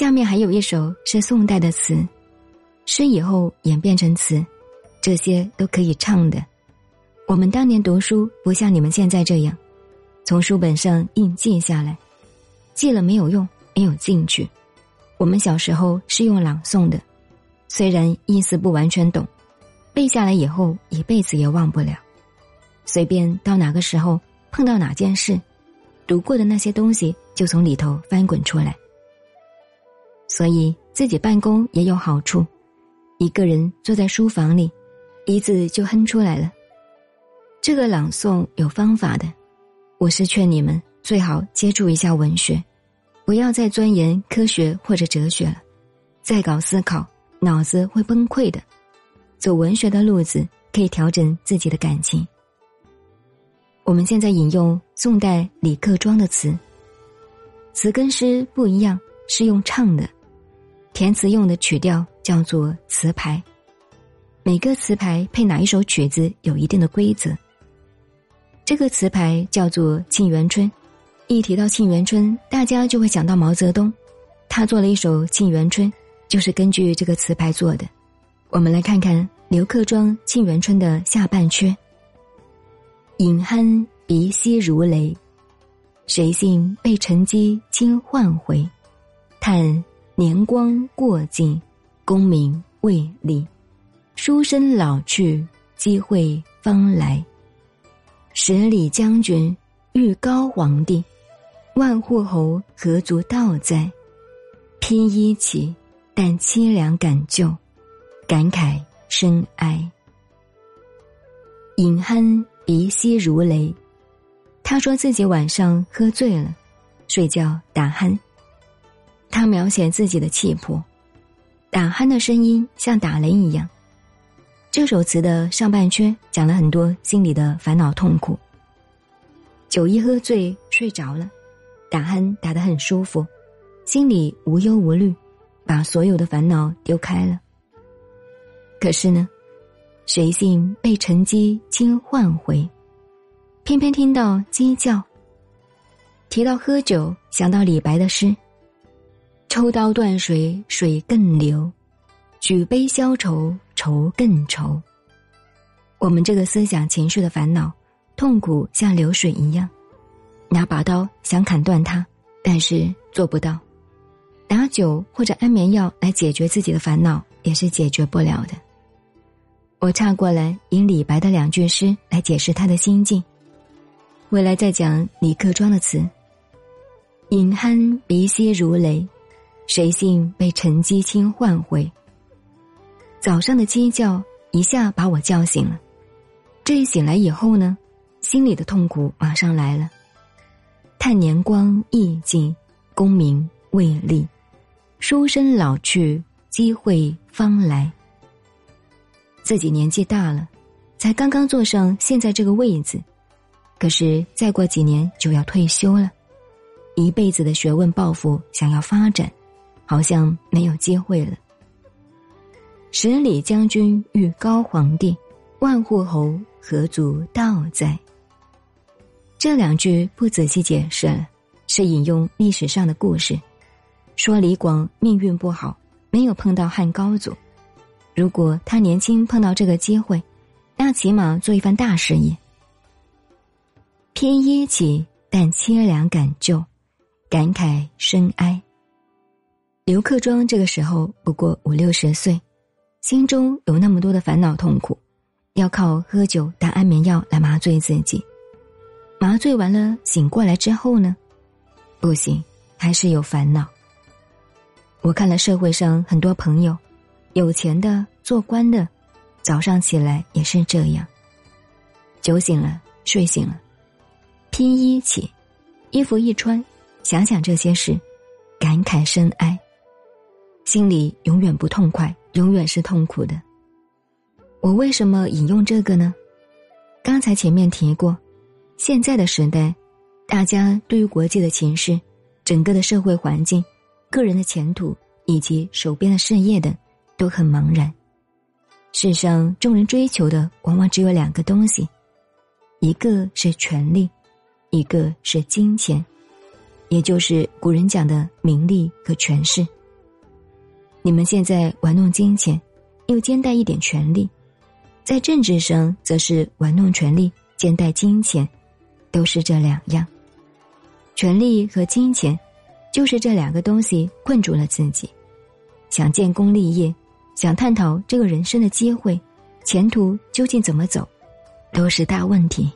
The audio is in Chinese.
下面还有一首是宋代的词，诗以后演变成词，这些都可以唱的。我们当年读书不像你们现在这样，从书本上硬记下来，记了没有用，没有进去。我们小时候是用朗诵的，虽然意思不完全懂，背下来以后一辈子也忘不了。随便到哪个时候碰到哪件事，读过的那些东西就从里头翻滚出来。所以自己办公也有好处，一个人坐在书房里，一字就哼出来了。这个朗诵有方法的，我是劝你们最好接触一下文学，不要再钻研科学或者哲学了，再搞思考，脑子会崩溃的。走文学的路子，可以调整自己的感情。我们现在引用宋代李克庄的词，词跟诗不一样，是用唱的，填词用的曲调叫做词牌，每个词牌配哪一首曲子有一定的规则。这个词牌叫做《沁园春》，一提到《沁园春》，大家就会想到毛泽东，他做了一首《沁园春》，就是根据这个词牌做的。我们来看看刘克庄《沁园春》的下半阙：饮酣鼻息如雷，谁信被沉积轻唤回？叹年光过尽，功名未立，书生老去，机会方来。十里将军遇高皇帝，万户侯何足道哉？披衣起，但凄凉感旧，感慨深哀。饮酣鼻息如雷，他说自己晚上喝醉了，睡觉打鼾。他描写自己的气魄，打鼾的声音像打雷一样。这首词的上半阙讲了很多心里的烦恼痛苦。酒一喝醉睡着了，打鼾打得很舒服，心里无忧无虑，把所有的烦恼丢开了。可是呢，谁信被沉积轻唤回，偏偏听到鸡叫。提到喝酒，想到李白的诗：“抽刀断水，水更流；举杯消愁。”愁更愁。我们这个思想情绪的烦恼、痛苦像流水一样，拿把刀想砍断它，但是做不到；拿酒或者安眠药来解决自己的烦恼，也是解决不了的。我岔过来引李白的两句诗来解释他的心境，未来再讲李克庄的词：饮酣鼻息如雷，谁信被陈基清唤回？早上的鸡叫一下把我叫醒了，这一醒来以后呢，心里的痛苦马上来了。叹年光易尽，功名未立，书生老去，机会方来。自己年纪大了，才刚刚坐上现在这个位子，可是再过几年就要退休了，一辈子的学问抱负想要发展，好像没有机会了。十里将军遇高皇帝，万户侯何足道哉？这两句不仔细解释，是引用历史上的故事，说李广命运不好，没有碰到汉高祖。如果他年轻碰到这个机会，那起码做一番大事业。偏衣起，但凄凉感旧，感慨深哀。刘克庄这个时候不过五六十岁。心中有那么多的烦恼痛苦，要靠喝酒打安眠药来麻醉自己。麻醉完了，醒过来之后呢？不行，还是有烦恼。我看了社会上很多朋友，有钱的、做官的，早上起来也是这样。酒醒了，睡醒了，披衣起，衣服一穿，想想这些事，感慨深哀，心里永远不痛快。永远是痛苦的。我为什么引用这个呢？刚才前面提过，现在的时代，大家对于国际的情势、整个的社会环境、个人的前途以及手边的事业等，都很茫然。世上众人追求的往往只有两个东西，一个是权力，一个是金钱，也就是古人讲的名利和权势。你们现在玩弄金钱，又兼带一点权利，在政治上则是玩弄权力，兼带金钱，都是这两样。权力和金钱，就是这两个东西困住了自己。想建功立业，想探讨这个人生的机会，前途究竟怎么走，都是大问题。